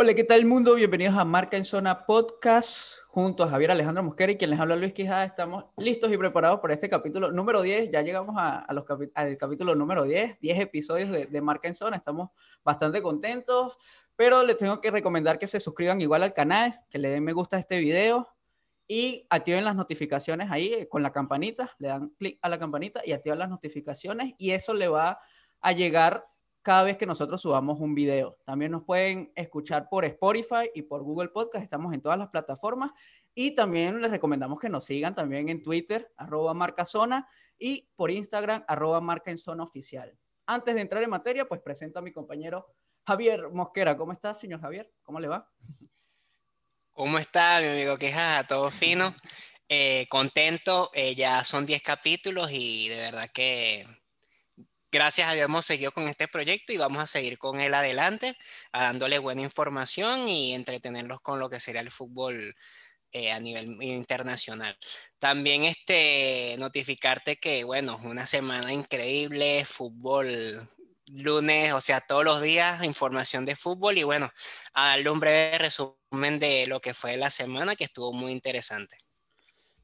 Hola, ¿qué tal mundo? Bienvenidos a Marca en Zona Podcast junto a Javier Alejandro Mosquera y quien les habla Luis Quijada. Estamos listos y preparados para este capítulo número 10. Ya llegamos a, los al capítulo número 10, 10 episodios de, de, Marca en Zona. Estamos bastante contentos, pero les tengo que recomendar que se suscriban igual al canal, que le den me gusta a este video y activen las notificaciones ahí eh, con la campanita. Le dan clic a la campanita y activan las notificaciones y eso le va a llegar cada vez que nosotros subamos un video. También nos pueden escuchar por Spotify y por Google Podcast. Estamos en todas las plataformas. Y también les recomendamos que nos sigan también en Twitter, arroba marcazona, y por Instagram, arroba marca en zona oficial. Antes de entrar en materia, pues presento a mi compañero Javier Mosquera. ¿Cómo estás, señor Javier? ¿Cómo le va? ¿Cómo está, mi amigo Queja? Todo fino. Eh, contento. Eh, ya son 10 capítulos y de verdad que gracias a Dios hemos seguido con este proyecto y vamos a seguir con él adelante, dándole buena información y entretenerlos con lo que sería el fútbol eh, a nivel internacional. También este, notificarte que, bueno, una semana increíble, fútbol lunes, o sea, todos los días información de fútbol y bueno, a darle un breve resumen de lo que fue la semana que estuvo muy interesante.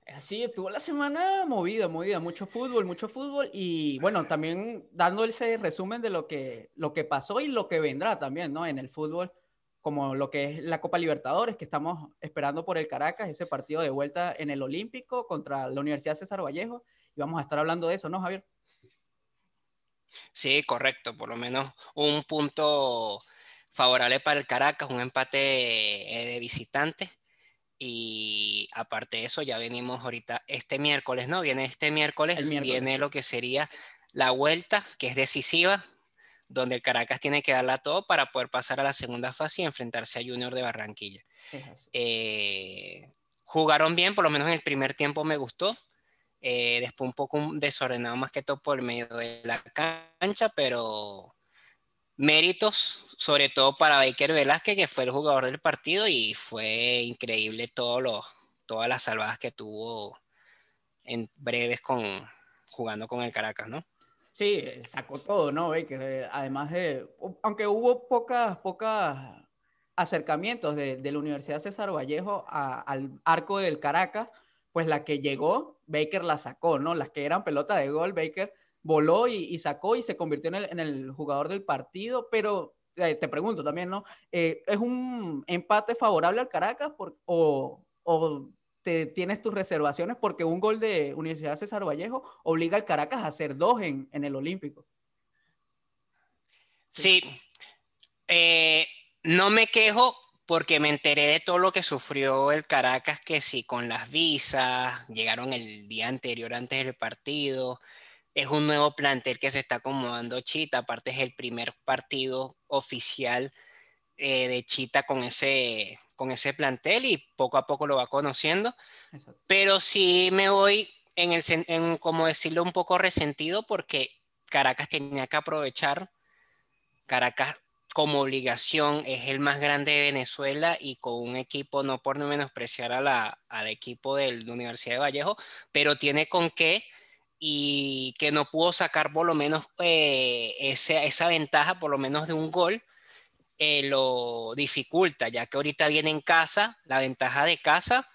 Así estuvo la semana movida, movida, mucho fútbol, mucho fútbol y bueno, también dando ese resumen de lo que, lo que pasó y lo que vendrá también, ¿no? En el fútbol, como lo que es la Copa Libertadores, que estamos esperando por el Caracas, ese partido de vuelta en el Olímpico contra la Universidad César Vallejo y vamos a estar hablando de eso, ¿no, Javier? Sí, correcto, por lo menos un punto favorable para el Caracas, un empate eh, de visitante y aparte de eso, ya venimos ahorita este miércoles, ¿no? Viene este miércoles, viene lo que sería la vuelta, que es decisiva, donde el Caracas tiene que darla todo para poder pasar a la segunda fase y enfrentarse a Junior de Barranquilla. Eh, jugaron bien, por lo menos en el primer tiempo me gustó. Eh, después un poco desordenado más que todo por el medio de la cancha, pero méritos, sobre todo para Baker Velázquez, que fue el jugador del partido y fue increíble todo todas las salvadas que tuvo en breves con, jugando con el Caracas, ¿no? Sí, sacó todo, ¿no? Baker, eh, además de, aunque hubo pocas, pocas acercamientos de, la Universidad César Vallejo al arco del Caracas, pues la que llegó, Baker la sacó, ¿no? Las que eran pelota de gol, Baker voló y, sacó y se convirtió en el, jugador del partido, pero eh, te pregunto también, ¿no? Eh, ¿Es un empate favorable al Caracas o, te tienes tus reservaciones porque un gol de Universidad César Vallejo obliga al Caracas a hacer dos en, el Olímpico? Sí, eh, no me quejo porque me enteré de todo lo que sufrió el Caracas, que sí, con las visas, llegaron el día anterior antes del partido, es un nuevo plantel que se está acomodando Chita, aparte es el primer partido oficial eh, de Chita con ese, con ese plantel y poco a poco lo va conociendo. Pero sí me voy en el, en, como decirlo, un poco resentido porque Caracas tenía que aprovechar. Caracas como obligación es el más grande de Venezuela y con un equipo, no por no menospreciar a la, al equipo de la Universidad de Vallejo, pero tiene con qué y que no pudo sacar por lo menos eh, esa, ventaja, por lo menos de un gol, eh, lo dificulta, ya que ahorita viene en casa, la ventaja de casa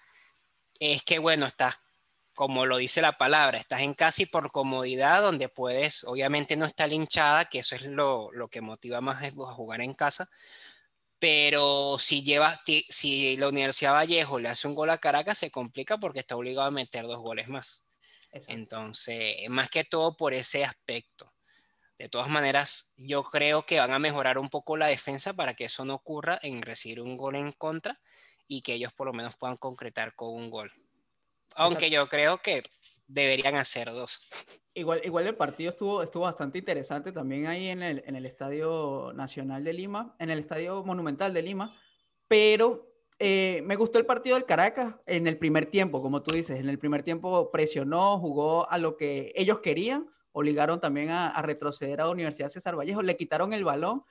es que, bueno, estás, como lo dice la palabra, estás en casa y por comodidad, donde puedes, obviamente no está linchada, que eso es lo, que motiva más a jugar en casa, pero si lleva, si la Universidad Vallejo le hace un gol a Caracas, se complica porque está obligado a meter dos goles más. Entonces, más que todo por ese aspecto. De todas maneras, yo creo que van a mejorar un poco la defensa para que eso no ocurra en recibir un gol en contra y que ellos por lo menos puedan concretar con un gol. Aunque yo creo que deberían hacer dos. Igual, igual el partido estuvo, estuvo bastante interesante también ahí en el, en el Estadio Nacional de Lima, en el Estadio Monumental de Lima, pero eh, me gustó el partido del Caracas en el primer tiempo, como tú dices. En el primer tiempo presionó, jugó a lo que ellos querían, obligaron también a, retroceder a la Universidad César Vallejo, le quitaron el balón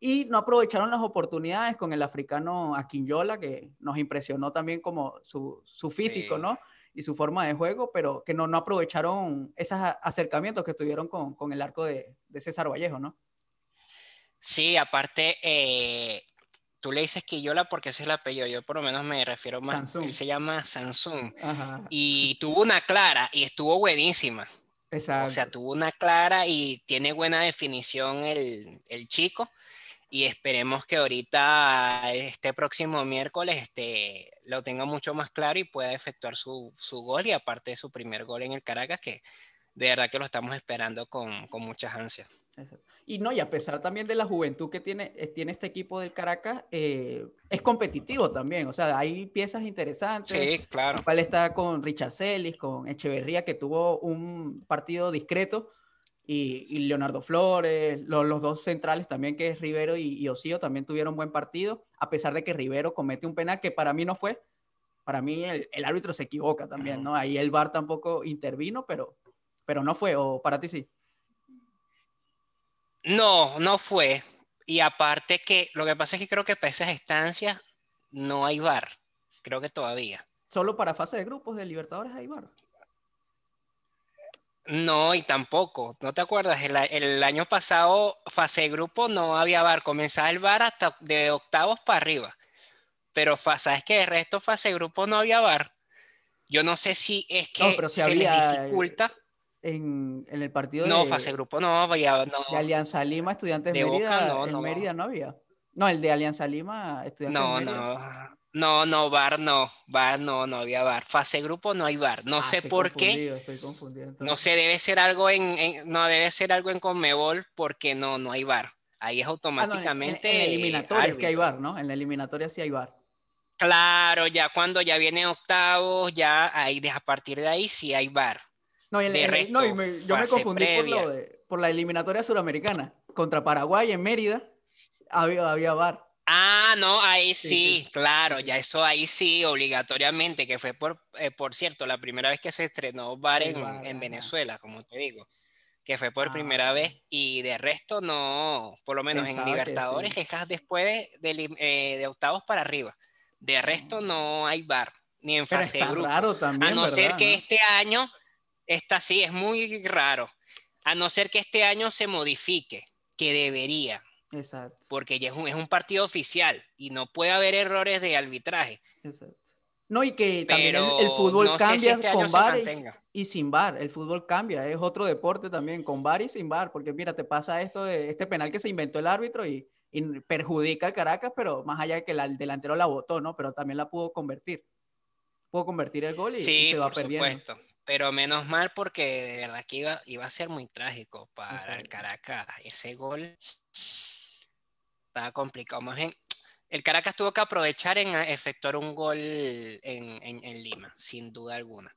y no aprovecharon las oportunidades con el africano Aquinyola, que nos impresionó también como su, físico, ¿no? Y su forma de juego, pero que no, no aprovecharon esos acercamientos que tuvieron con, el arco de, César Vallejo, ¿no? Sí, aparte, eh, tú le dices Quillola porque ese es el apellido, yo por lo menos me refiero más, Samsung. él se llama Samsung. Ajá, Y tuvo una clara y estuvo buenísima. exacto. O sea, tuvo una clara y tiene buena definición el, el chico. Y esperemos que ahorita, este próximo miércoles, este, lo tenga mucho más claro y pueda efectuar su, su gol. Y aparte de su primer gol en el Caracas, que de verdad que lo estamos esperando con, con muchas ansias. Exacto. Y no, y a pesar también de la juventud que tiene, eh, tiene este equipo del Caracas, eh, es competitivo también. O sea, hay piezas interesantes. Sí, claro. cual está con Richard Celis, con Echeverría, que tuvo un partido discreto, y, y Leonardo Flores, lo- los dos centrales también, que es Rivero y, y Osío, también tuvieron buen partido, a pesar de que Rivero comete un penal que para mí no fue. Para mí el, el árbitro se equivoca también, ¿no? Ahí el VAR tampoco intervino, pero, pero no fue, o para ti sí. No, no fue. Y aparte que lo que pasa es que creo que para esas estancias no hay bar. Creo que todavía. Solo para fase de grupos de Libertadores hay VAR. No, y tampoco. ¿No te acuerdas? El, año pasado, fase de grupo, no había bar. Comenzaba el bar hasta de octavos para arriba. Pero sabes que de resto, fase de grupo no había bar. Yo no sé si es que pero sí se les había, eh, dificulta. En, en el partido No, de, fase de grupo no había. No, de Alianza Lima, Estudiantes De Boca, Mérida, no, en no. Mérida no había. No, el de Alianza Lima, Estudiantes no, Mérida. no. No, no, bar no. Bar no, no había bar. Fase grupo no hay bar. No Ah, sé por qué. Estoy confundido. No sé, debe ser algo en, en- no debe ser algo en Conmebol porque no, no hay VAR. Ahí es Ah, no, en- automáticamente en, eliminatoria es que hay. VAR, ¿no? En la eliminatoria sí hay VAR. Claro, ya cuando ya vienen octavos, ya ahí a partir de ahí sí hay VAR. No, y en- De resto, no, y me- yo me confundí por, lo de- por la eliminatoria suramericana. Contra Paraguay en Mérida había, había VAR. Ah, no, ahí Sí, sí, sí. claro, ya eso ahí sí, obligatoriamente, que fue por, eh, por cierto, la primera vez que se estrenó El en, en. Venezuela, como te digo, que fue por Ah, primera vez y de resto no, por lo menos en que Libertadores, sí. que es después de, eh, de octavos para arriba. De resto no hay VAR, ni en Pero fase de está grupo. raro también, A no ser ¿verdad, que este año, esta sí, es muy raro. A no ser que este año se modifique, que debería, Exacto, porque ya es un, es un partido oficial y no puede haber errores de arbitraje. exacto. No, y que también el, Pero el fútbol no sé si cambia este con VAR y, sin VAR. El fútbol cambia, es otro deporte también, con VAR y sin VAR. Porque mira, te pasa esto de este penal que se inventó el árbitro y, y perjudica al Caracas, pero más allá de que la- el delantero la votó, ¿no? Pero también la pudo convertir. Pudo convertir el gol y, se va por perdiendo. supuesto. Pero menos mal porque de verdad que iba, iba a ser muy trágico para el. Caracas. Ese gol estaba complicado. Más bien, el Caracas tuvo que aprovechar en efectuar un gol en, en- en Lima, sin duda alguna.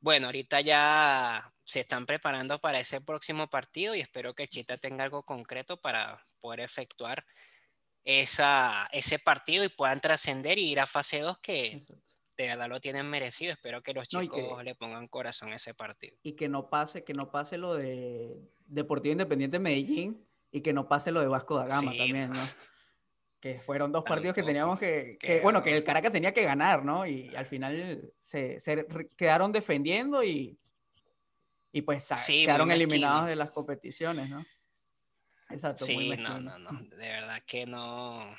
Bueno, ahorita ya se están preparando para ese próximo partido y espero que Chita tenga algo concreto para poder efectuar esa, ese partido y puedan trascender y ir a fase 2 que Exacto. De verdad lo tienen merecido. Espero que los No, chicos que- le pongan corazón a ese partido. Y que no pase, que no pase lo de Deportivo Independiente Medellín y que no pase lo de Vasco da Gama Sí, también, ¿no? Que fueron dos partidos que teníamos que, que- Que- bueno, que el Caracas tenía que ganar, ¿no? Y al final se, quedaron defendiendo y, y pues Sí, muy quedaron eliminados de las competiciones, ¿no? Exacto, muy Sí, no, mezquino. no, no, de verdad que no.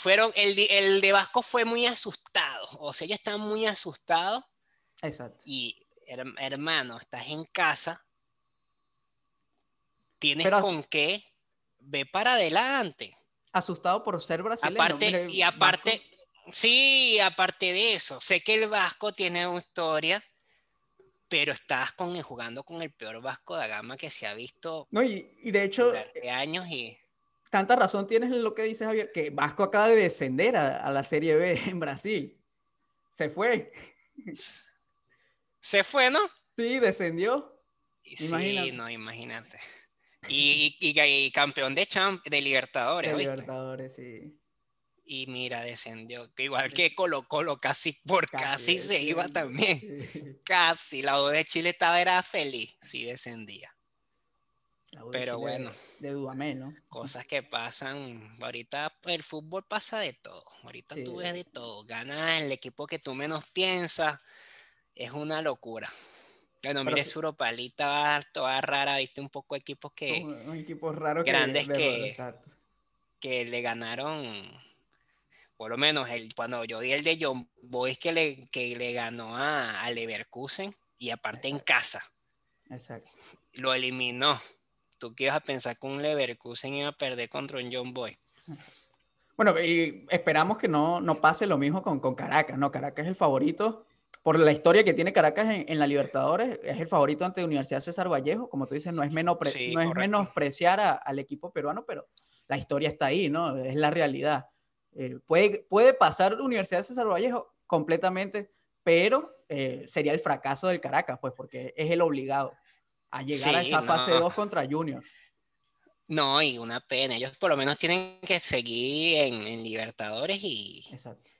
Fueron, el, de- el de Vasco fue muy asustado, o sea, ellos estaban muy asustados Exacto. y, her- hermano, estás en casa, tienes Pero con qué, ve para adelante. Asustado por ser brasileño. Aparte, y aparte, sí, aparte de eso, sé que el Vasco tiene una historia, pero estás con, jugando con el peor Vasco da Gama que se ha visto No, y, y de hecho, durante años y tanta razón tienes en lo que dice Javier, que Vasco acaba de descender a, a la Serie B en Brasil. Se fue. se fue, ¿no? Sí, descendió. Imagínate. Sí, no, imagínate. Y, y- y- y campeón de, champ de Libertadores, De ¿oíste? Libertadores, sí. Y mira, descendió. Igual que Colo Colo, casi por casi, se iba también. sí. Casi. La U de Chile estaba era feliz si descendía. Pero bueno. De Dudamel, ¿no? Cosas que pasan. Ahorita el fútbol pasa de todo. Ahorita tú Sí. ves de todo. Ganas el equipo que tú menos piensas. Es una locura. Bueno, mire, su Europalita va toda rara, viste un poco equipos que, Un, un equipo raro Grandes de- que- exacto. que le ganaron por lo menos el, cuando yo di el de John Boyce que le, que le ganó a, a Leverkusen y aparte en casa. Exacto. Lo eliminó. ¿Tú qué ibas a pensar que un Leverkusen iba a perder contra un John Boy? Bueno, y esperamos que no, no pase lo mismo con, con Caracas, ¿no? Caracas es el favorito por la historia que tiene Caracas en, la Libertadores, es el favorito ante Universidad César Vallejo, como tú dices, no es, menos no es menospreciar al equipo peruano, pero la historia está ahí, ¿no? Es la realidad. Eh, puede, puede pasar Universidad César Vallejo completamente, pero eh, sería el fracaso del Caracas, pues, porque es el obligado a llegar a esa fase 2 contra Junior. No, y una pena. Ellos por lo menos tienen que seguir en, en Libertadores y Exacto.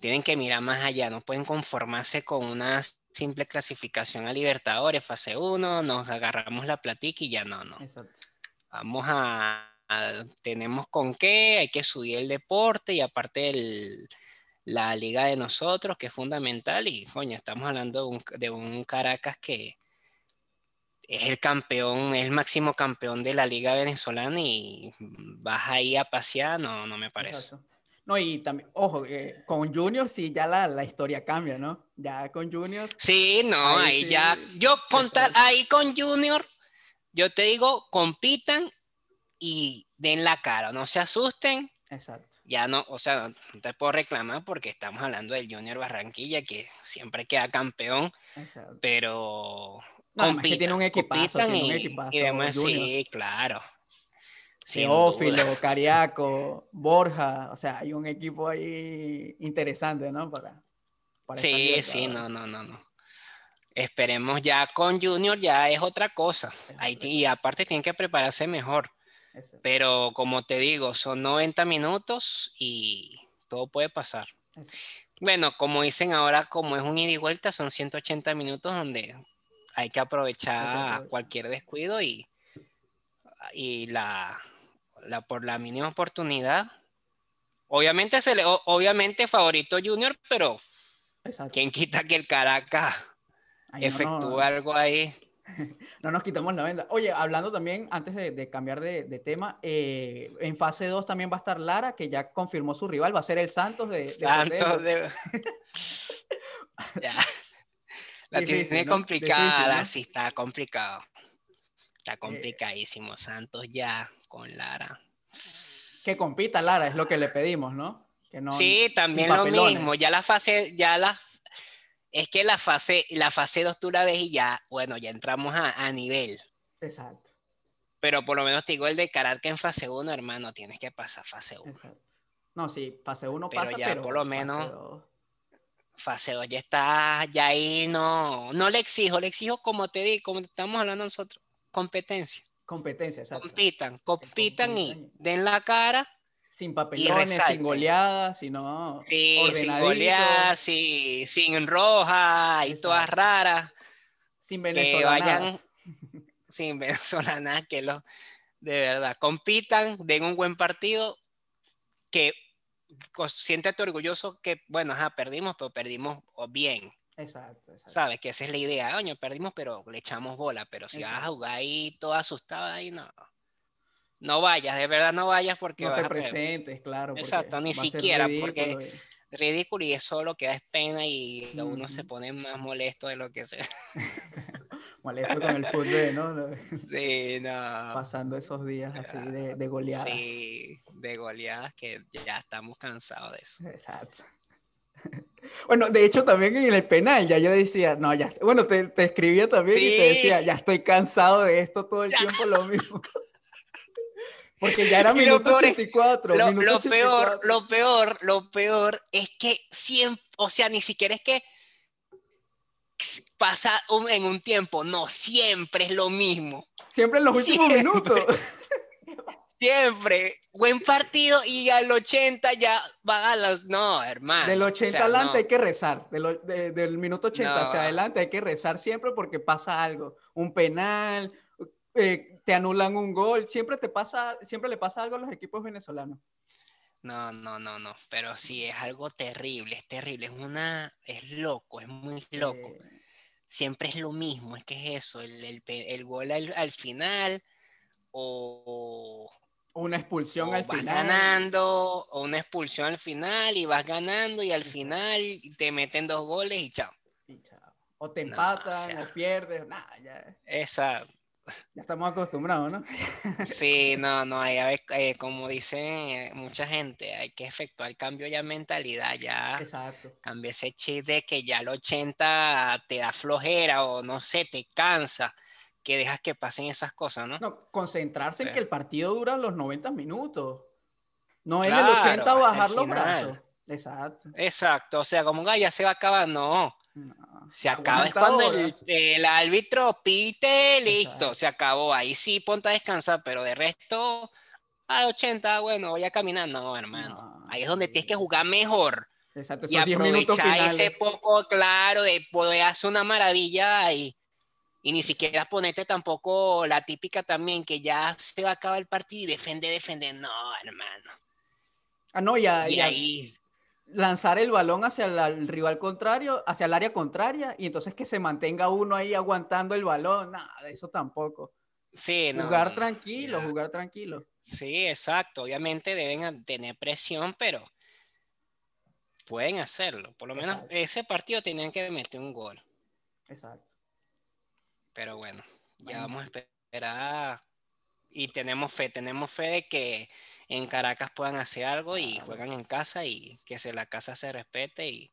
tienen que mirar más allá. No pueden conformarse con una simple clasificación a Libertadores, fase 1, nos agarramos la platica y ya no, no. Exacto. Vamos a, tenemos con qué, hay que subir el deporte y aparte el, la liga de nosotros, que es fundamental. Y coño, estamos hablando de un, de un Caracas que es el campeón, es el máximo campeón de la liga venezolana y vas ahí a pasear, no, no me parece. No, y también, ojo, con Junior sí ya la, la, historia cambia, ¿no? Ya con Junior. Sí, no, ahí, ya, yo contar, ahí con Junior, yo te digo, compitan y den la cara, no se asusten. Exacto. Ya no, o sea, no te puedo reclamar porque estamos hablando del Junior Barranquilla que siempre queda campeón, Exacto. pero no, que tiene un equipazo, tiene un equipazo. Y demás, sí, claro. Teófilo, Cariaco, Borja, o sea, hay un equipo ahí interesante, ¿no? Para, sí, sí, no, no, no, no. Esperemos ya con Junior, ya es otra cosa. Ahí, y aparte tienen que prepararse mejor. Pero como te digo, son 90 minutos y todo puede pasar. Bueno, como dicen ahora, como es un ida y vuelta, son 180 minutos donde hay que aprovechar cualquier descuido y, y la, la, por la mínima oportunidad. Obviamente, se le, obviamente favorito Junior, pero ¿quién quita que el Caracas efectúe algo ahí? No nos quitamos la venda. Oye, hablando también, antes de, cambiar de, tema, eh, en fase 2 también va a estar Lara, que ya confirmó su rival, va a ser el Santos de... Santos de... La tiene complicada, sí, está complicado. Está eh, complicadísimo. Santos ya con Lara. Que compita Lara, es lo que le pedimos, ¿no? sí, también lo mismo. Ya la fase, ya la. Es que la fase, la fase 2 tú la ves y ya, bueno, ya entramos a, nivel. Exacto. Pero por lo menos te digo el de que en fase 1, hermano, tienes que pasar fase 1. No, sí, fase 1 pasa, ya por lo menos fase 2 ya está, ya ahí no, no le exijo, le exijo como te di, como estamos hablando nosotros, competencia. Competencia, exacto. Compitan, compitan y den la cara. Sin papelones, sin goleadas, sino sí, sin goleadas, sí, sin roja y todas raras. Sin venezolanas. sin venezolanas, que lo, de verdad, compitan, den un buen partido, que siéntete orgulloso que, bueno, ajá, perdimos, pero perdimos bien. Exacto, exacto. Sabes que esa es la idea, coño, perdimos, pero le echamos bola, pero si vas a jugar ahí todo asustado ahí, no. No vayas, de verdad no vayas porque... No te presentes, claro. Exacto, ni siquiera, porque ridículo y eso lo que da es pena y uno se pone más molesto de lo que sea. molesto con el fútbol, ¿no? Sí, no. Pasando esos días así de, de goleadas. Sí, de goleadas que ya estamos cansados de eso. Exacto. Bueno, de hecho también en el penal ya yo decía, no, ya, bueno, te, te escribía también y te decía, ya estoy cansado de esto todo el tiempo lo mismo. Porque ya era minuto 84. Lo, lo peor, lo peor, lo peor es que siempre, o sea, ni siquiera es que pasa en un tiempo, no, siempre es lo mismo. Siempre en los últimos minutos. Siempre, buen partido y al 80 ya van a los... No, hermano. Del 80 adelante hay que rezar, del, minuto 80 hacia adelante hay que rezar siempre porque pasa algo, un penal, eh, te anulan un gol, siempre te pasa, siempre le pasa algo a los equipos venezolanos. No, no, no, no, pero sí es algo terrible, es terrible, es una, es loco, es muy loco. Siempre es lo mismo, es que es eso, el, el, gol al, final o, Una expulsión o al vas final. ganando, o una expulsión al final, y vas ganando, y al final te meten dos goles y chao. Y chao. O te No, empatan, o sea. o pierdes, nada, ya, Esa, ya estamos acostumbrados, ¿no? sí, no, no, hay, eh, como dice mucha gente, hay que efectuar el cambio ya mentalidad, ya Exacto. cambia ese chip de que ya al 80 te da flojera o no sé, te cansa, que dejas que pasen esas cosas, ¿no? No, concentrarse en que el partido dura los 90 minutos. No en Claro, el 80 hasta el bajar los brazos. Exacto. Exacto, o sea, como "Ah, ya se va a acabar, no. No, Se acaba es cuando el, el árbitro pite, listo, Exacto. se acabó. Ahí sí ponte a descansar, pero de resto, a 80, bueno, voy a caminar. No, hermano. No, Ahí es donde sí. tienes que jugar mejor Exacto, y esos 10 minutos aprovechar ese poco claro de poder hacer una maravilla ahí. Y ni siquiera ponerte tampoco la típica también que ya se va a acabar el partido y defender, defender. No, hermano. Ah, no, ya, Y ya ahí, lanzar el balón hacia el rival contrario, hacia el área contraria, y entonces que se mantenga uno ahí aguantando el balón. Nada, eso tampoco. sí, no. jugar tranquilo, ya. jugar tranquilo. Sí, exacto. Obviamente deben tener presión, pero pueden hacerlo. Por lo menos Exacto. ese partido tenían que meter un gol. Exacto. Pero bueno, ya Bueno. vamos a esperar. Y tenemos fe, tenemos fe de que en Caracas puedan hacer algo y juegan en casa y que se, la casa se respete y,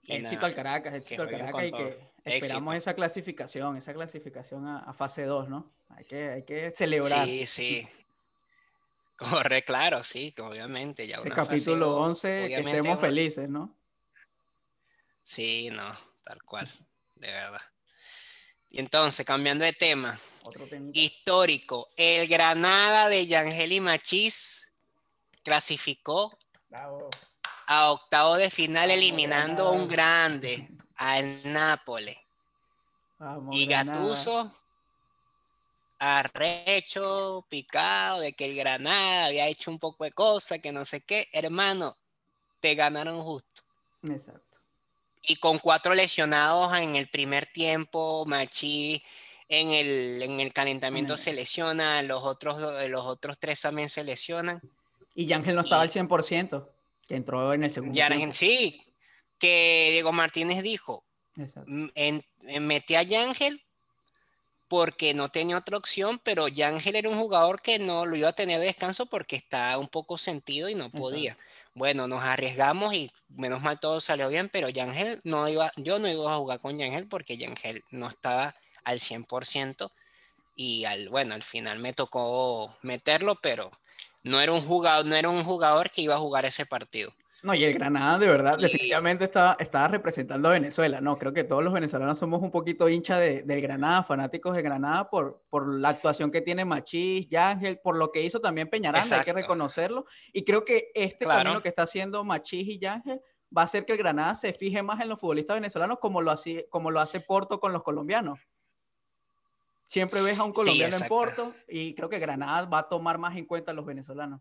y Éxito nada. al Caracas, éxito al Caracas y que esperamos Éxito. esa clasificación, esa clasificación a, a fase 2, ¿no? Hay que, hay que celebrar. Sí, sí. Corre, claro, sí, que obviamente. Ya Ese una fase capítulo dos, 11, que obviamente estemos felices, ¿no? Sí, no, tal cual, de verdad. Y entonces, cambiando de tema, Otro histórico, el Granada de Yangel y Machís clasificó Bravo. a octavo de final Vamos, eliminando a un Granada. grande, al Nápoles. Vamos, Y Granada. Gatuso, arrecho, picado, de que el Granada había hecho un poco de cosas, que no sé qué. Hermano, te ganaron justo. Exacto. Y con cuatro lesionados en el primer tiempo, Machi en el, en el calentamiento En el- se lesiona, los otros, do- los otros tres también se lesionan. Y Yángel no estaba Y- al 100%, que entró en el segundo Ya tiempo. sí, que Diego Martínez dijo, Exacto. "M- en, en- metí a Yángel porque no tenía otra opción, pero Yángel era un jugador que no lo iba a tener de descanso porque estaba un poco sentido y no podía. Bueno, nos arriesgamos y menos mal todo salió bien, pero Yángel no iba, yo no iba a jugar con Yángel porque Yángel no estaba al 100% y al, bueno, al final me tocó meterlo, pero no era un jugador, no era un jugador que iba a jugar ese partido. No, y el Granada, de verdad, Y- definitivamente estaba, estaba representando a Venezuela, ¿no? Creo que todos los venezolanos somos un poquito hincha de, del Granada, fanáticos de Granada, por, por la actuación que tiene Machís, Yángel, por lo que hizo también Peñaranda, hay que reconocerlo. Y creo que este Claro. camino que está haciendo Machís y Yángel va a hacer que el Granada se fije más en los futbolistas venezolanos como lo, hace, como lo hace Porto con los colombianos. Siempre ves a un colombiano en. Porto y creo que Granada va a tomar más en cuenta a los venezolanos.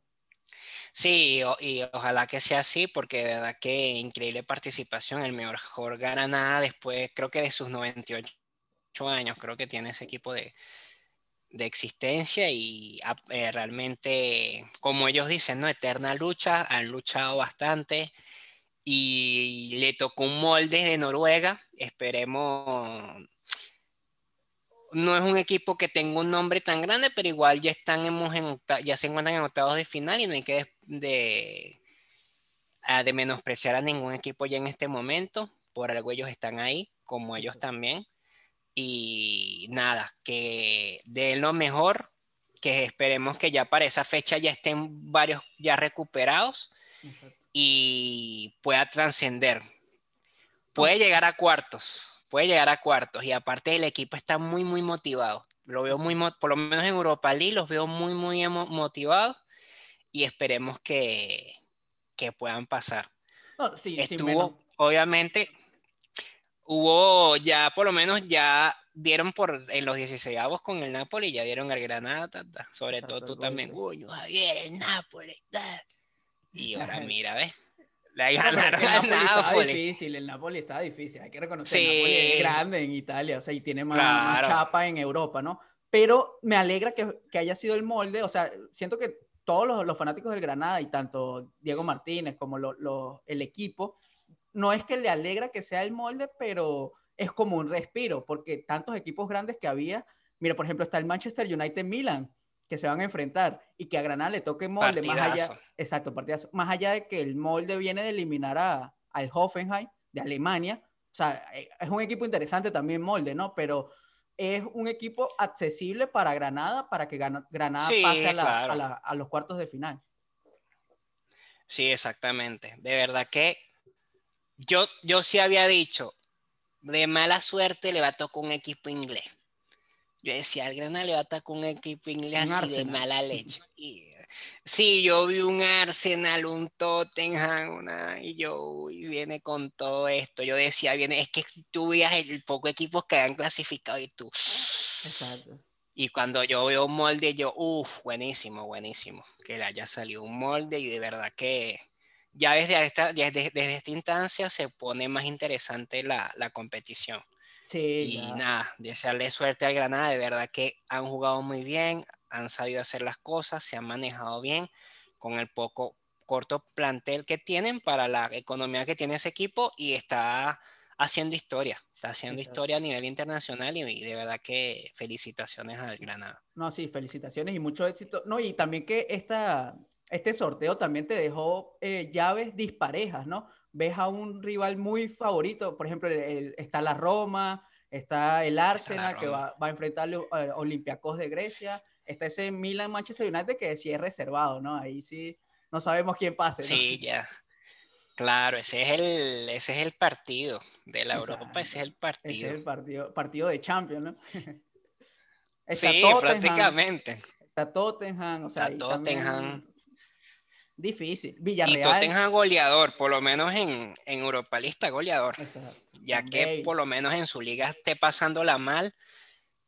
Sí, o- y ojalá que sea así, porque de verdad que increíble participación, el mejor Granada después, creo que de sus 98 años, creo que tiene ese equipo de, de existencia y a- eh, realmente, como ellos dicen, ¿no? Eterna lucha, han luchado bastante y le tocó un molde de Noruega, esperemos. No es un equipo que tenga un nombre tan grande, pero igual ya están en, ya se encuentran en octavos de final y no hay que des- de, a- de menospreciar a ningún equipo ya en este momento. Por algo ellos están ahí, como ellos también. Y nada, que den lo mejor, que esperemos que ya para esa fecha ya estén varios ya recuperados y pueda trascender. Puede llegar a cuartos, puede llegar a cuartos y aparte el equipo está muy, muy motivado. Lo veo muy, por lo menos en Europa League, los veo muy, muy motivados y esperemos que, que puedan pasar. Sí, Estuvo, obviamente, hubo ya, por lo menos ya dieron por en los 16 avos con el Napoli, ya dieron al Granada, ta, ta. sobre Exacto, todo tú también, coño, Javier, el Napoli, ta. y ahora mira, ¿ves? La No, ganaron el Napoli está Napoli. difícil, el Napoli está difícil, hay que reconocer, Sí. el Napoli es grande en Italia, o sea, y tiene más, chapa en Europa, ¿no? Pero me alegra que, que haya sido el molde, o sea, siento que todos los, fanáticos del Granada y tanto Diego Martínez como el equipo, no es que le alegra que sea el molde, pero es como un respiro, porque tantos equipos grandes que había, mira, por ejemplo, está el Manchester United Milan, que se van a enfrentar y que a Granada le toque molde más allá, exacto, partidazo, más allá de que el molde viene de eliminar a, al Hoffenheim de Alemania, o sea, eh, es un equipo interesante también molde, ¿no? Pero es un equipo accesible para Granada, para que Granada pase a, los cuartos de final. Sí, exactamente. De verdad que yo, yo sí había dicho, de mala suerte le va a tocar un equipo inglés. Yo decía, al Granada le va a tocar un equipo inglés así de mala leche. Y, sí, yo vi un Arsenal, un Tottenham, una, y yo viene con todo esto. Yo decía, viene, es que tú veías el poco equipos que han clasificado y tú. Exacto. Y cuando yo veo un molde, yo, uff, buenísimo, buenísimo. Que le haya salido un molde y de verdad que ya desde esta, desde, desde esta instancia se pone más interesante la, la competición. Sí, y nada, desearle suerte al Granada, de verdad que han jugado muy bien, han sabido hacer las cosas, se han manejado bien con el poco corto plantel que tienen para la economía que tiene ese equipo y está haciendo historia, está haciendo historia a nivel internacional y, de verdad que felicitaciones al Granada. No, sí, felicitaciones y mucho éxito. No, y también que esta, este sorteo también te dejó eh, llaves disparejas, ¿no? Ves a un rival muy favorito, por ejemplo, está la Roma, está el Arsenal que va, va, a enfrentar a eh, Olympiacos de Grecia, está ese Milan Manchester United que sí es reservado, ¿no? Ahí sí no sabemos quién pase. Sí, ya. Claro, ese es el, ese es el partido de la Europa, ese es el partido. Ese es el partido, partido de Champions, ¿no? sí, prácticamente. Está Tottenham, o sea, está Tottenham. Difícil. Villarreal. Y Tottenham goleador, por lo menos en, en Europa lista goleador. Ya que por lo menos en su liga esté pasándola mal,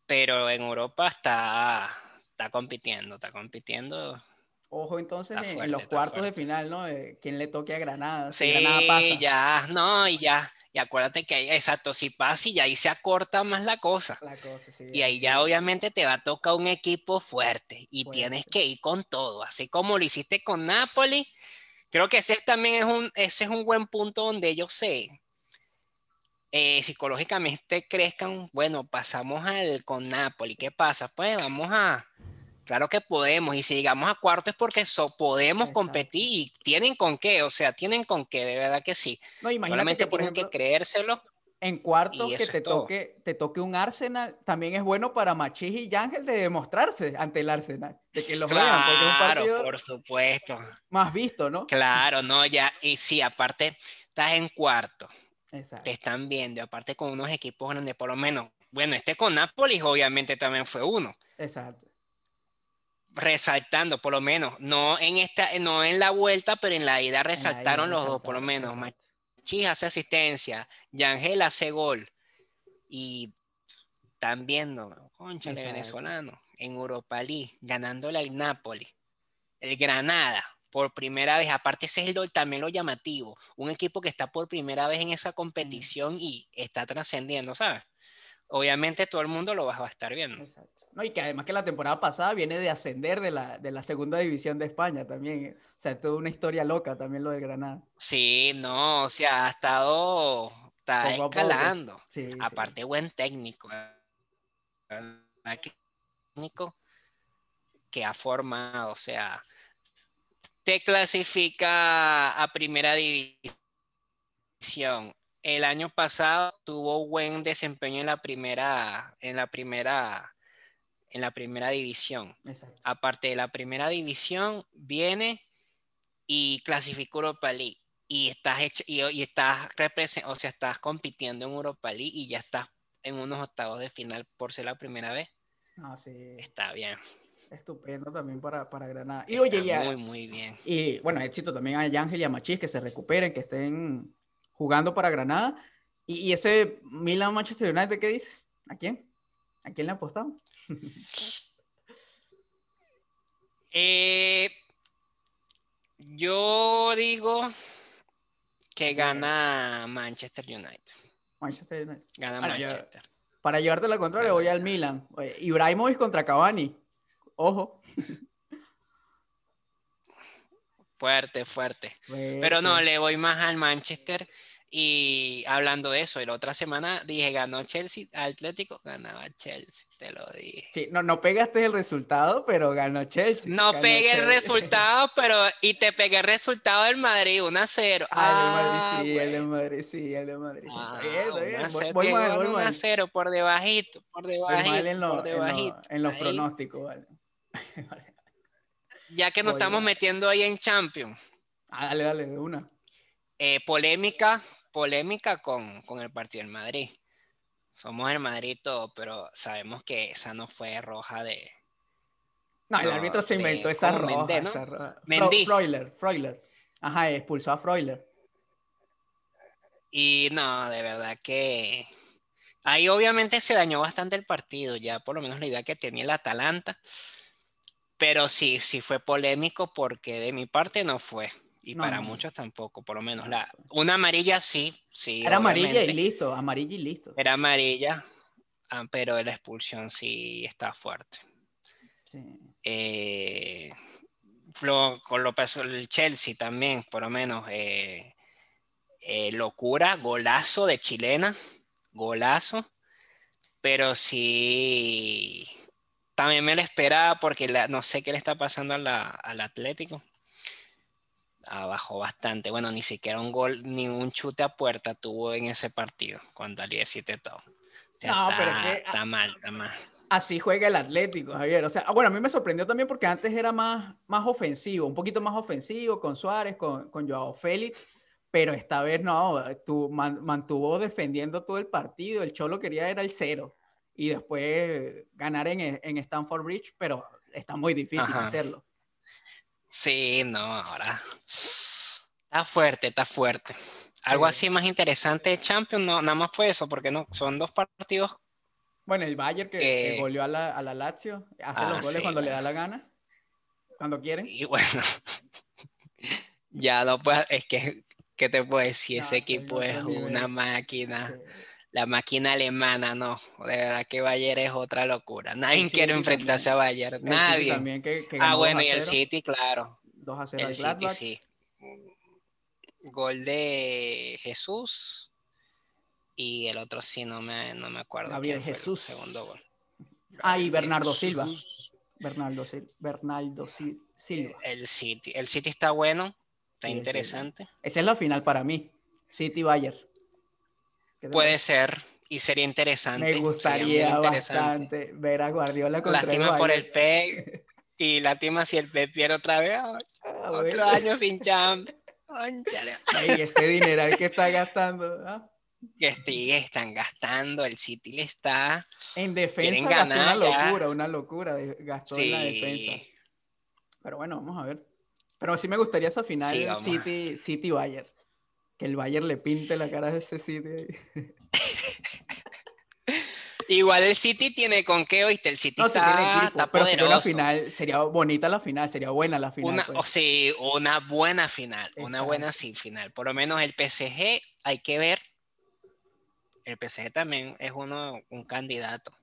pero en Europa está, está compitiendo, está compitiendo. Ojo entonces en, los cuartos de final, ¿no? quién le toque a Granada. sí, ya, no, y ya. Y acuérdate que, exacto, si pasa y ahí se acorta más la cosa. La cosa sí, y ahí ya obviamente te va a tocar un equipo fuerte y tienes que ir con todo, así como lo hiciste con Napoli. Creo que ese también es un, ese es un buen punto donde ellos se, eh, psicológicamente crezcan. Bueno, pasamos al, con Napoli. ¿Qué pasa? Pues vamos a, Claro que podemos, y si llegamos a cuarto es porque podemos competir y tienen con qué, o sea, tienen con qué, de verdad que sí. No, Solamente que, tienen que creérselo. En cuarto que te toque, te toque un Arsenal, también es bueno para Machis y Ángel de demostrarse ante el Arsenal, de que los claro, porque es un partido por supuesto. Más visto, ¿no? Claro, no, ya, y sí, aparte, estás en cuarto. Exacto. Te están viendo, aparte con unos equipos grandes, por lo menos, bueno, este con Napoli obviamente también fue uno. Exacto resaltando, por lo menos, no en esta, no en la vuelta, pero en la ida resaltaron los dos, por lo menos. Machis hace asistencia, Yangel hace gol. Y están viendo, concha de venezolano, en Europa League, ganándole al Napoli. El Granada, por primera vez, aparte ese es el, también lo llamativo, un equipo que está por primera vez en esa competición y está trascendiendo, ¿sabes? obviamente todo el mundo lo va a estar viendo. No, y que además que la temporada pasada viene de ascender de la, de la segunda división de España también. O sea, toda una historia loca también lo de Granada. Sí, no, o sea, ha estado, está escalando. Aparte, buen técnico. Técnico que ha formado, o sea, te clasifica a primera división el año pasado tuvo buen desempeño en la primera, en la primera, en la primera división. Aparte de la primera división, viene y clasificó Europa League. Y estás, y, estás, o sea, estás compitiendo en Europa League y ya estás en unos octavos de final por ser la primera vez. Ah, sí. Está bien. Estupendo también para, para Granada. Y oye, ya. Muy, muy bien. Y bueno, éxito también a Ángel y a Machís que se recuperen, que estén jugando para Granada. Y, ese Milan Manchester United, ¿qué dices? ¿A quién? ¿A quién le apostamos? eh, yo digo que gana Manchester United. Manchester United. Gana Manchester. para llevarte la contraria, voy al Milan. Ibrahimovic contra Cavani. Ojo. Fuerte, fuerte. Pero no, le voy más al Manchester. Y hablando de eso, la otra semana dije, ganó Chelsea, Atlético, ganaba Chelsea, te lo dije. Sí, no, no pegaste el resultado, pero ganó Chelsea. No pegué el resultado, pero y te pegué el resultado del Madrid, 1 a 0. Ah, el Madrid sí, el de Madrid sí, el de Madrid sí. Ah, bien, Voy, mal, voy 1 a 0 por debajito, por debajito, en por debajito. En, los pronósticos, vale. ya que nos estamos metiendo ahí en Champions. Ah, dale, dale, de una. Eh, polémica polémica con, el partido del Madrid. Somos el Madrid todo, pero sabemos que esa no fue roja de. No, el árbitro se inventó esa roja, Mendy, Freuler, Ajá, expulsó a Freuler. Y no, de verdad que. Ahí obviamente se dañó bastante el partido, ya por lo menos la idea que tenía el Atalanta. Pero sí, sí fue polémico porque de mi parte no fue. Y para muchos tampoco, por lo menos. La, una amarilla sí, sí. Era amarilla y listo, amarilla y listo. Era amarilla, ah, pero la expulsión sí está fuerte. Sí. Eh, con lo pasó el Chelsea también, por lo menos. Eh, eh, locura, golazo de chilena, golazo. Pero sí, también me lo esperaba porque no sé qué le está pasando al Atlético abajo bastante. Bueno, ni siquiera un gol, ni un chute a puerta tuvo en ese partido cuando al 17 todo. no, está, pero está mal, está mal. Así juega el Atlético, Javier. O sea, bueno, a mí me sorprendió también porque antes era más, más ofensivo, un poquito más ofensivo con Suárez, con, con Joao Félix, pero esta vez no, tú mantuvo defendiendo todo el partido. El Cholo quería era el cero y después ganar en, en Stanford Bridge, pero está muy difícil hacerlo. Sí, no, ahora. Está fuerte, está fuerte. Algo así más interesante de Champions, no, nada más fue eso, porque no, son dos partidos. Bueno, el Bayern que, que volvió a la, a la Lazio, hace los ah, goles cuando le da la gana, cuando quiere. Y bueno, ya no puedo, es que, ¿qué te puedo decir? Ese equipo es una máquina la máquina alemana, no. De verdad que Bayern es otra locura. Nadie quiere enfrentarse a Bayern. Nadie. ah, bueno, y el City, claro. 2 a 0 el City, sí. Gol de Jesús. Y el otro sí, no me, no me acuerdo. Gabriel Jesús. segundo gol. Ah, y Bernardo Silva. Bernardo, Bernardo Silva. El City. El City está bueno. Está interesante. Esa es la final para mí. City Bayern. Puede ser y sería interesante. Me gustaría bastante ver a Guardiola contra Lástima por el P y lástima si el P pierde otra vez. Ah, otro año sin champ. Y ese dineral que está gastando. Que sigue, están gastando, el City le está. En defensa ganar, una locura, una locura. Gastó en la defensa. Pero bueno, vamos a ver. Pero sí me gustaría esa final City, City Bayern que el Bayern le pinte la cara de ese City. Igual el City tiene con qué, oíste, el City está, pero Sería, la final, sería bonita la final, sería buena la final. Una, pues. sí, una buena final, una buena sí final. Por lo menos el PSG hay que ver. El PSG también es uno, un candidato.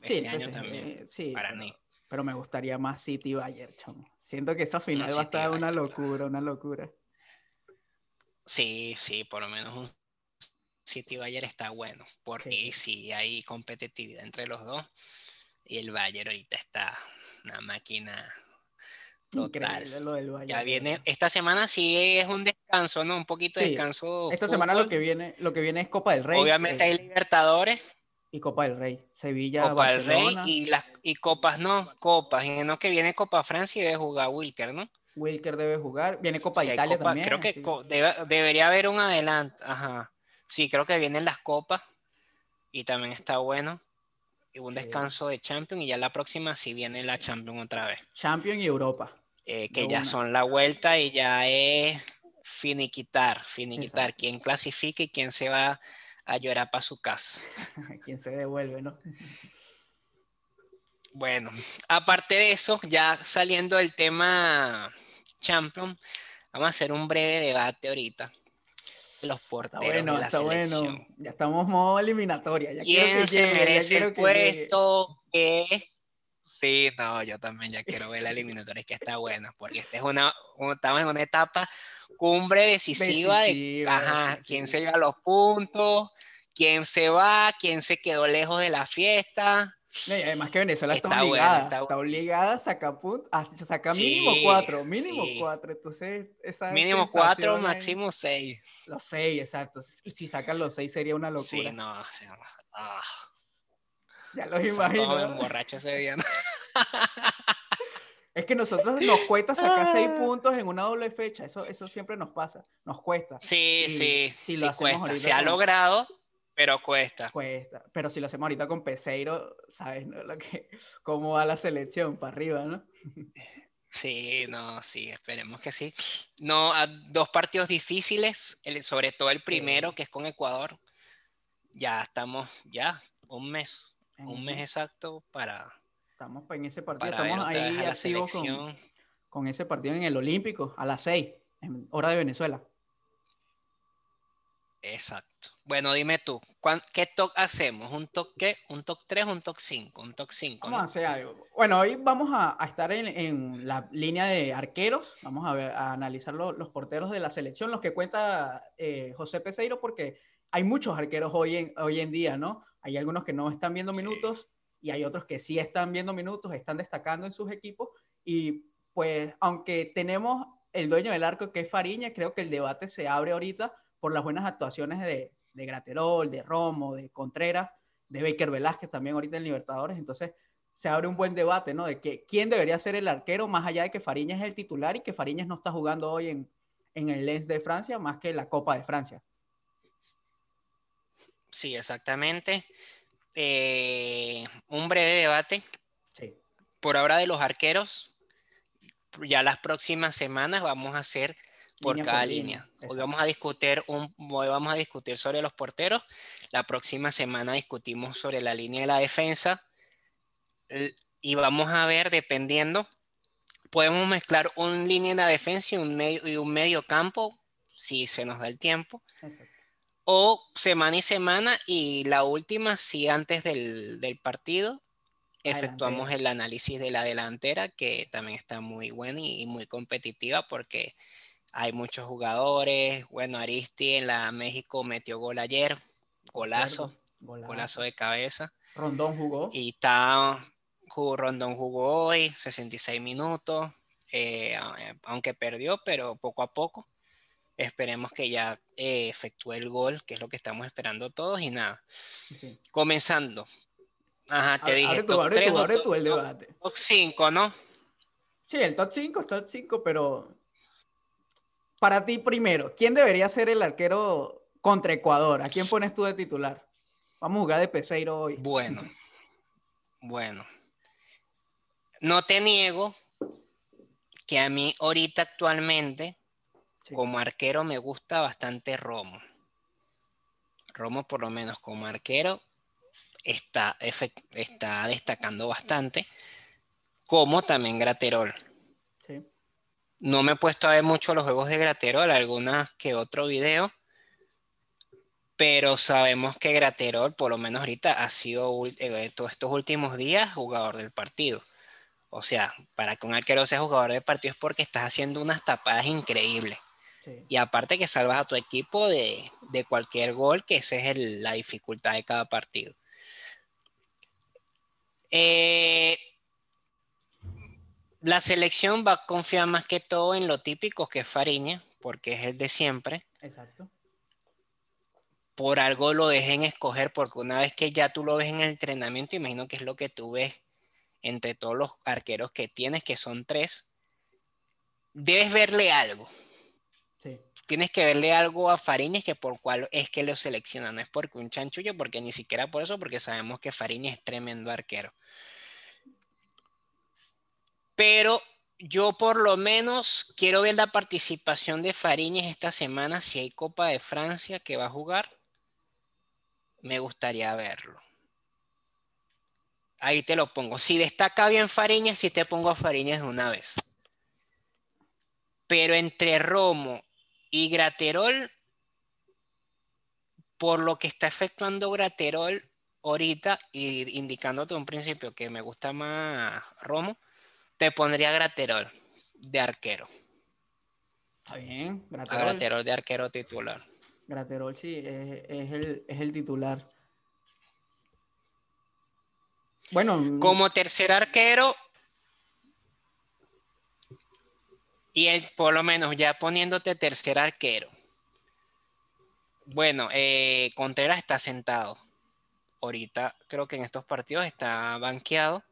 Este sí, año también, sí, para mí. Pero me gustaría más City Bayern, chamo. Siento que esa final va a estar una locura, una locura. Sí, sí, por lo menos un City Bayern está bueno, porque sí. hay competitividad entre los dos. Y el Bayern ahorita está una máquina total. ya viene, esta semana sí es un descanso, ¿no? Un poquito de descanso. Esta semana lo que viene, lo que viene es Copa del Rey. Obviamente hay Libertadores. Y Copa del Rey. Sevilla, Copa del Rey y las y copas, no, copas. Y no que viene Copa Francia y debe jugar Wilker, ¿no? Wilker debe jugar. Viene Copa Italia también. Creo que debería haber un adelanto. Ajá. Sí, creo que vienen las copas y también está bueno. Y un descanso de Champions y ya la próxima sí viene la Champions otra vez. Champions y Europa. Eh, que ya son la vuelta y ya es finiquitar, finiquitar. Quién clasifica y quién se va a llorar para su casa. quién se devuelve, ¿no? Bueno, aparte de eso, ya saliendo del tema Champion, vamos a hacer un breve debate ahorita. Los porteros bueno, de la está bueno. Ya estamos modo eliminatoria. Ya ¿Quién se merece el puesto? Que Sí, no, yo también ya quiero ver la eliminatoria, que está buena, porque esta es una, estamos en una etapa cumbre decisiva, de ajá, quién se lleva los puntos, quién se va, quién se quedó lejos de la fiesta. Además que Venezuela está, obligada, está, obligada a sacar puntos, a sacar mínimo cuatro, mínimo cuatro, entonces esa Mínimo cuatro, máximo seis. Los seis, exacto, si sacan los seis sería una locura. Sí, no, ah. Ya los imagino. me emborracho ese día. Es que nosotros nos cuesta sacar seis ah. puntos en una doble fecha. Eso, eso siempre nos pasa. Nos cuesta. Sí, sí. sí, cuesta. Se ha logrado, pero cuesta. Cuesta. Pero si lo hacemos ahorita con Peseiro, ¿sabes? Lo que, cómo va la selección para arriba, ¿no? Sí, no, sí, esperemos que sí. No, a dos partidos difíciles, sobre todo el primero, que es con Ecuador. Ya estamos, ya, un mes un mes exacto para... Estamos en ese partido, estamos ahí activos con, con, ese partido en el Olímpico a las 6, en hora de Venezuela. Exacto. Bueno, dime tú, ¿qué talk hacemos? ¿Un talk qué? ¿Un talk 3 un talk 5? Un talk 5. Vamos a hacer algo. Bueno, hoy vamos a, a estar en, en, la línea de arqueros. Vamos a, ver, a analizar los porteros de la selección, los que cuenta eh, José Peseiro, porque hay muchos arqueros hoy en, hoy en día, ¿no? Hay algunos que no están viendo minutos y hay otros que sí están viendo minutos, están destacando en sus equipos y pues aunque tenemos el dueño del arco que es Fariña, creo que el debate se abre ahorita por las buenas actuaciones de, de Graterol, de Romo, de Contreras, de Baker Velázquez también ahorita en Libertadores, entonces se abre un buen debate, ¿no? De que quién debería ser el arquero más allá de que Fariñas es el titular y que Fariñas no está jugando hoy en, en el Lens de Francia más que la Copa de Francia. Sí, exactamente. Eh, un breve debate. Por ahora de los arqueros, ya las próximas semanas vamos a hacer por cada línea. Hoy vamos a discutir un, vamos a discutir sobre los porteros. La próxima semana discutimos sobre la línea de la defensa. Y vamos a ver, dependiendo, podemos mezclar un línea en la defensa y un medio, y un medio campo, si se nos da el tiempo. Exacto o semana y semana y la última, sí, antes del, partido, efectuamos el análisis de la delantera, que también está muy buena y, muy competitiva porque hay muchos jugadores. Bueno, Aristi en la México metió gol ayer, golazo, golazo, de cabeza. Rondón jugó. Y está, Rondón jugó hoy, 66 minutos, eh, aunque perdió, pero poco a poco. Esperemos que ya eh, efectúe el gol, que es lo que estamos esperando todos y nada. Comenzando. Ajá, te dije. Abre tú, el debate. Top 5, ¿no? Sí, el top 5, top 5, pero para ti primero, ¿quién debería ser el arquero contra Ecuador? ¿A quién pones tú de titular? Vamos a jugar de Peseiro hoy. Bueno, bueno. No te niego que a mí ahorita actualmente como arquero me gusta bastante Romo. Romo, por lo menos como arquero, está, está destacando bastante, como también Graterol. No me he puesto a ver mucho los juegos de Graterol, algunas que otro video, pero sabemos que Graterol, por lo menos ahorita, ha sido eh, todos estos últimos días jugador del partido. O sea, para que un arquero sea jugador del partido es porque estás haciendo unas tapadas increíbles. Y aparte que salvas a tu equipo de, cualquier gol, que esa es la dificultad de cada partido. Eh, la selección va a confiar más que todo en lo típico que es Fariña, porque es el de siempre. Exacto. Por algo lo dejen escoger, porque una vez que ya tú lo ves en el entrenamiento, imagino que es lo que tú ves entre todos los arqueros que tienes, que son tres, debes verle algo tienes que verle algo a Fariñez que por cuál es que lo selecciona. No es porque un chanchullo, porque ni siquiera por eso, porque sabemos que Fariñez es tremendo arquero. Pero yo por lo menos quiero ver la participación de Fariñez esta semana. Si hay Copa de Francia que va a jugar, me gustaría verlo. Ahí te lo pongo. Si destaca bien Fariñez, si te pongo a Fariñez de una vez. Pero entre Romo y Graterol, por lo que está efectuando Graterol ahorita y indicándote un principio que me gusta más Romo, te pondría Graterol de arquero. Está bien, Graterol. Graterol de arquero titular. Graterol sí, es, el, es el titular. Bueno. Mm, Como tercer arquero, y él, por lo menos ya poniéndote tercer arquero. Bueno, eh, Contreras está sentado. Ahorita creo que en estos partidos está banqueado,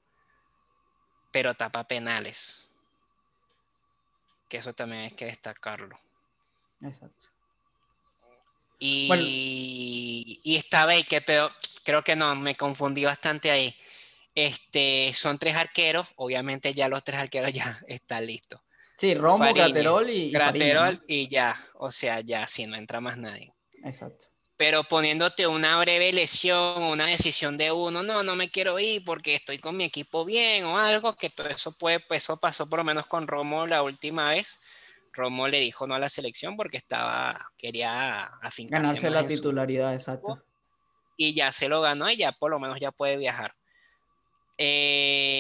pero tapa penales. Que eso también hay que destacarlo. Exacto. Y, y está Baker, pero creo que no, me confundí bastante ahí. Este, son tres arqueros, obviamente ya los tres arqueros ya están listos. Sí, Romo, Graterol y, Graterol y ya, o sea, ya, si no entra más nadie. Exacto. Pero poniéndote una breve lesión, una decisión de uno, no, no me quiero ir porque estoy con mi equipo bien o algo, que todo eso puede, pues eso pasó por lo menos con Romo la última vez. Romo le dijo no a la selección porque estaba, quería afincarse Ganarse la titularidad, exacto. Y ya se lo ganó y ya por lo menos ya puede viajar. Eh,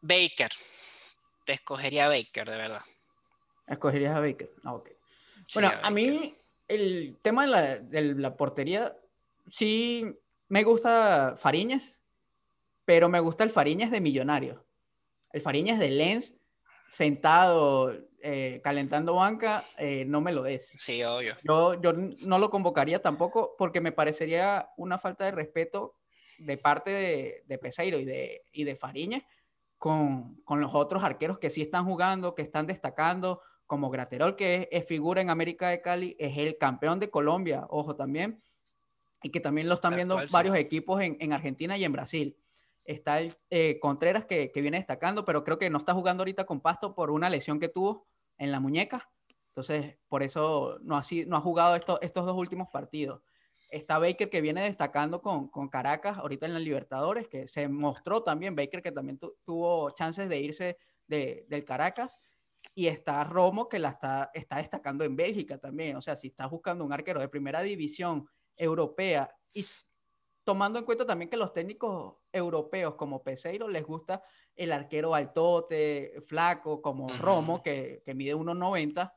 Baker. Te escogería a Baker, de verdad. ¿Escogerías a Baker? Ah, ok. bueno, a, mí el tema de la, de la, portería, sí me gusta Fariñas, pero me gusta el Fariñas de Millonario. El Fariñas de Lens, sentado, eh, calentando banca, eh, no me lo es. Sí, obvio. Yo, yo no lo convocaría tampoco porque me parecería una falta de respeto de parte de, de Peseiro y de, y de Fariñas con, con, los otros arqueros que sí están jugando, que están destacando, como Graterol, que es, figura en América de Cali, es el campeón de Colombia, ojo también, y que también lo están viendo varios equipos en, en, Argentina y en Brasil. Está el eh, Contreras que, que, viene destacando, pero creo que no está jugando ahorita con Pasto por una lesión que tuvo en la muñeca. Entonces, por eso no ha, no ha jugado estos estos dos últimos partidos. Está Baker que viene destacando con, con, Caracas ahorita en la Libertadores, que se mostró también, Baker que también tuvo chances de irse de, del Caracas. Y está Romo que la está, está destacando en Bélgica también. O sea, si estás buscando un arquero de primera división europea y tomando en cuenta también que los técnicos europeos como Peseiro les gusta el arquero altote, flaco, como Romo, que, que mide 1,90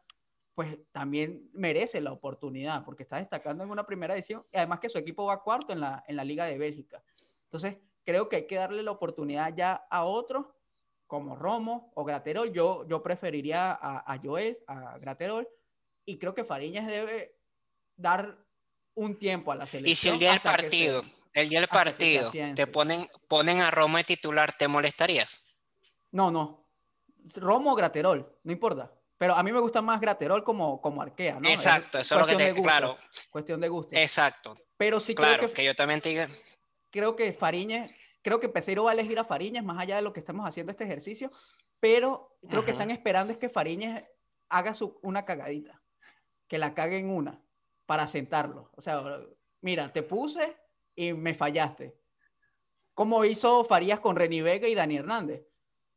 pues también merece la oportunidad porque está destacando en una primera edición y además que su equipo va cuarto en la, en la Liga de Bélgica. Entonces, creo que hay que darle la oportunidad ya a otros como Romo o Graterol. Yo, yo preferiría a, Joel, a Graterol, y creo que Fariñas debe dar un tiempo a la selección. Y si el día del partido, el día del partido, te ponen, ponen a Romo de titular, ¿te molestarías? No, no. Romo o Graterol, no importa. Pero a mí me gusta más Graterol como, como arquea, ¿no? Exacto, eso es lo que te, claro. Cuestión de gusto. Exacto. Pero sí creo que, que yo también te diga. Creo que Fariñez, creo que Peseiro va a elegir a Fariñez más allá de lo que estamos haciendo este ejercicio, pero creo que están esperando es que Fariñez haga su, una cagadita, que la cague en una para sentarlo. O sea, mira, te puse y me fallaste. Como hizo Farías con Reni Vega y Dani Hernández.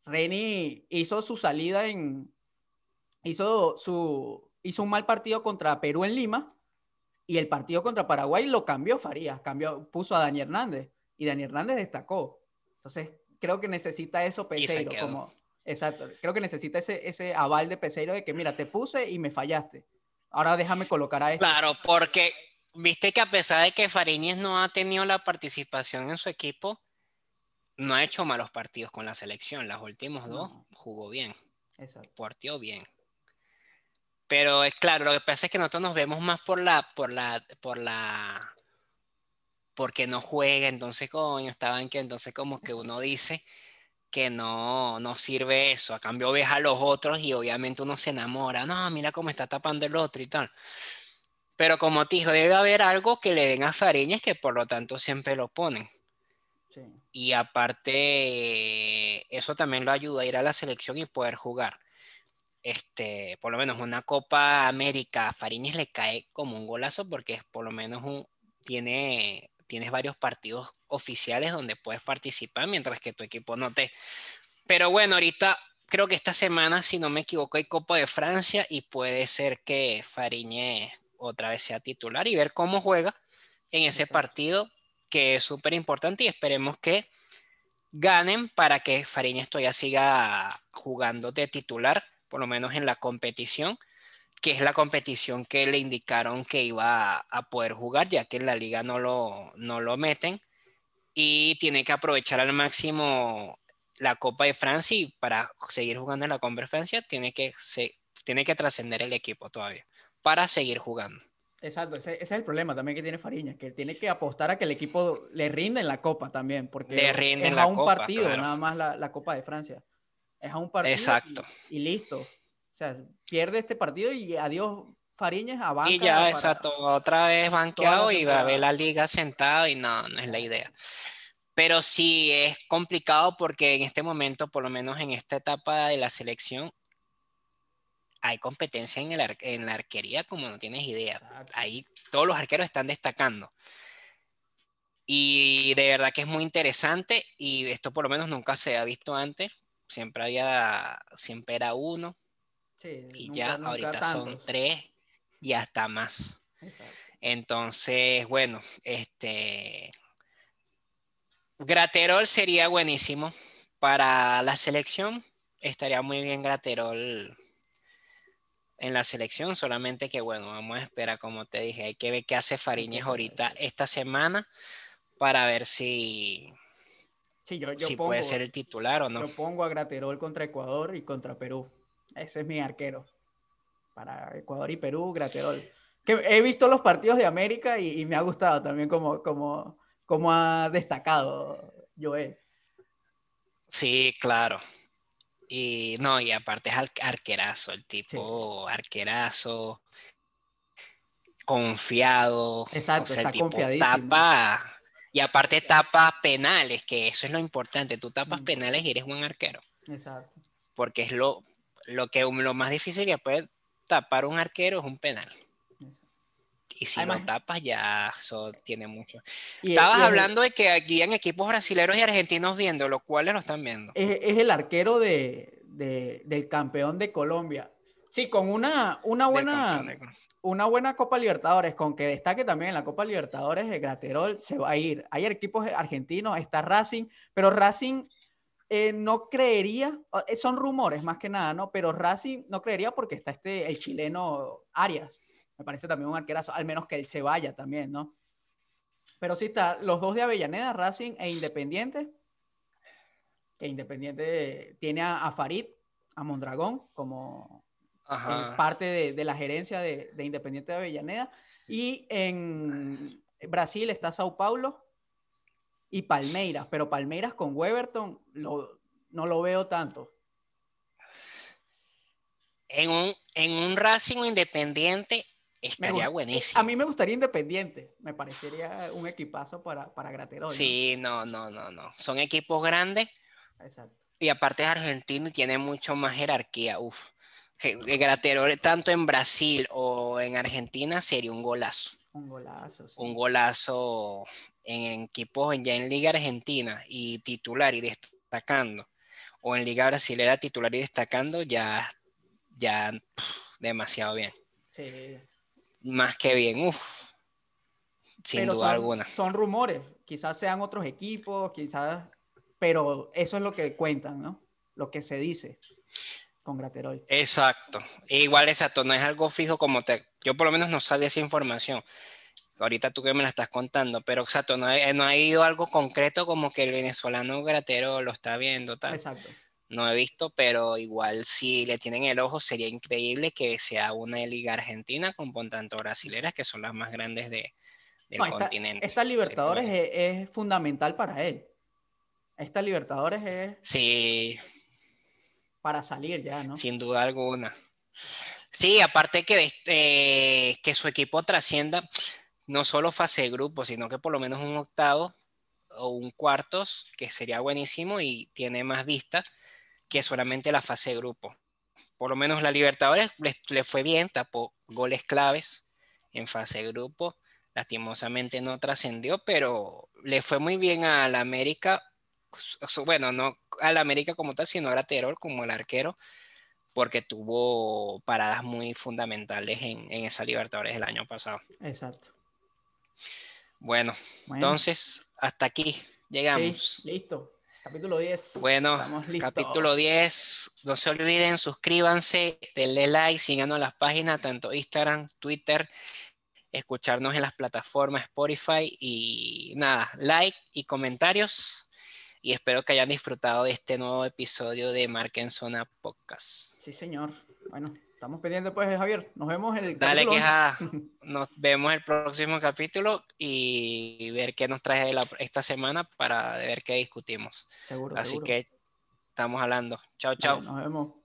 Reni hizo su salida en, hizo, su, hizo un mal partido contra Perú en Lima y el partido contra Paraguay lo cambió Farías, cambió, puso a Dani Hernández y Dani Hernández destacó. Entonces, creo que necesita eso Peseiro, como, exacto, creo que necesita ese, ese aval de Peseiro de que, mira, te puse y me fallaste. Ahora déjame colocar a este. Claro, porque viste que a pesar de que Fariñez no ha tenido la participación en su equipo, no ha hecho malos partidos con la selección. Las últimas dos jugó bien. Exacto. Partió bien. Pero es claro, lo que pasa es que nosotros nos vemos más por la, por la, por la, porque no juega, entonces coño, estaban que entonces como que uno dice que no, no sirve eso, a cambio ves a los otros y obviamente uno se enamora, no, mira cómo está tapando el otro y tal. Pero como te dijo, debe haber algo que le den a Fariñas que por lo tanto siempre lo ponen. Y aparte, eso también lo ayuda a ir a la selección y poder jugar este, por lo menos una Copa América a Fariñez le cae como un golazo porque es por lo menos un, tiene, tienes varios partidos oficiales donde puedes participar mientras que tu equipo no te... Pero bueno, ahorita creo que esta semana, si no me equivoco, hay Copa de Francia y puede ser que Fariñez otra vez sea titular y ver cómo juega en ese partido, que es súper importante y esperemos que ganen para que Fariñas todavía siga jugando de titular, por lo menos en la competición, que es la competición que le indicaron que iba a, poder jugar, ya que en la liga no lo, no lo meten. Y tiene que aprovechar al máximo la Copa de Francia y para seguir jugando en la Copa de Francia tiene que, se, tiene que trascender el equipo todavía para seguir jugando. Exacto, ese, es el problema también que tiene Fariña, que tiene que apostar a que el equipo le rinda en la Copa también, porque le rinde es a un partido nada más la, Copa de Francia. Es a un partido Exacto. Y, listo. Sea, pierde este partido y adiós Fariñas a banca. Y ya, exacto, otra vez banqueado y va a ver la liga sentado y no, no es la idea. Pero sí es complicado porque en este momento, por lo menos en esta etapa de la selección, hay competencia en, el en la arquería como no tienes idea. Ahí todos los arqueros están destacando. Y de verdad que es muy interesante y esto por lo menos nunca se ha visto antes. Siempre había, siempre era uno. Y ya ahorita son tres y hasta más. Entonces, bueno, este Graterol sería buenísimo para la selección. Estaría muy bien Graterol en la selección, solamente que bueno, vamos a esperar, como te dije, hay que ver qué hace Fariñez ahorita esta semana para ver si, sí, yo, si puede ser el titular o no. Yo pongo a Graterol contra Ecuador y contra Perú. Ese es mi arquero. Para Ecuador y Perú, Graterol. Que he visto los partidos de América y, me ha gustado también como, como, como ha destacado Joel. Sí, claro. Y no, y aparte es arquerazo, el tipo arquerazo, confiado. Exacto, está el tapa, y aparte tapa penales, que eso es lo importante. Tú tapas penales y eres un arquero. Exacto. Porque es lo, lo que lo más difícil que puede tapar un arquero es un penal. Y si no tapas, ya eso tiene mucho. Estabas hablando de que aquí en equipos brasileños y argentinos viendo, los cuales lo están viendo. Es, el arquero de, del campeón de Colombia. Sí, con una, una buena. Una buena Copa Libertadores, con que destaque también en la Copa Libertadores, el Graterol se va a ir. Hay equipos argentinos, está Racing, pero Racing eh, no creería, eh, son rumores más que nada, ¿no? Pero Racing no creería porque está este, el chileno Arias me parece también un arquerazo, al menos que él se vaya también, ¿no? Pero sí está, los dos de Avellaneda, Racing e Independiente, que Independiente tiene a, Farid, a Mondragón, como eh, parte de, la gerencia de, Independiente de Avellaneda, y en Brasil está Sao Paulo y Palmeiras, pero Palmeiras con Weberton no lo veo tanto. En un, en un Racing Independiente Estaría buenísimo. A mí me gustaría Independiente. Me parecería un equipazo para, para Graterol. Sí, no, no, no, no. Son equipos grandes. Exacto. Y aparte es argentino y tiene mucho más jerarquía. Uf. Graterol, tanto en Brasil o en Argentina, sería un golazo. Un golazo, sí. Un golazo en equipos ya en Liga Argentina y titular y destacando. O en Liga Brasilera titular y destacando, ya, ya demasiado bien. Sí más que bien, uff, sin duda alguna. Son rumores, quizás sean otros equipos, quizás, pero eso es lo que cuentan, ¿no? Lo que se dice con Graterol. Exacto, igual exacto, no es algo fijo como te, yo por lo menos no sabía esa información. Ahorita tú que me la estás contando, pero exacto, no ha, no ha ido algo concreto como que el venezolano Gratero lo está viendo, tal. Exacto no he visto, pero igual si le tienen el ojo sería increíble que sea una liga argentina con tanto brasileras que son las más grandes de, del continente. Esta Libertadores es, fundamental para él. Esta Libertadores es... Sí. Para salir ya, ¿no? Sin duda alguna. Sí, aparte que, eh, que su equipo trascienda no solo fase de grupo, sino que por lo menos un octavo o un cuartos, que sería buenísimo y tiene más vista que solamente la fase grupo. Por lo menos la Libertadores le, fue bien, tapó goles claves en fase grupo. Lastimosamente no trascendió, pero le fue muy bien a la América. Bueno, no a la América como tal, sino a Terol como el arquero, porque tuvo paradas muy fundamentales en, en esa Libertadores el año pasado. Exacto. Bueno, entonces hasta aquí llegamos. listo. Capítulo 10. Bueno, capítulo 10. No se olviden, suscríbanse, denle like, síganos las páginas, tanto Instagram, Twitter, escucharnos en las plataformas Spotify y nada, like y comentarios. Y espero que hayan disfrutado de este nuevo episodio de Marca en Zona Podcast. Sí, señor. Bueno, Estamos pendientes, pues, Javier. Nos vemos en el Dale, queja. Nos vemos el próximo capítulo y ver qué nos trae esta semana para ver qué discutimos. Seguro. Así que estamos hablando. Chao, chao. nos vemos.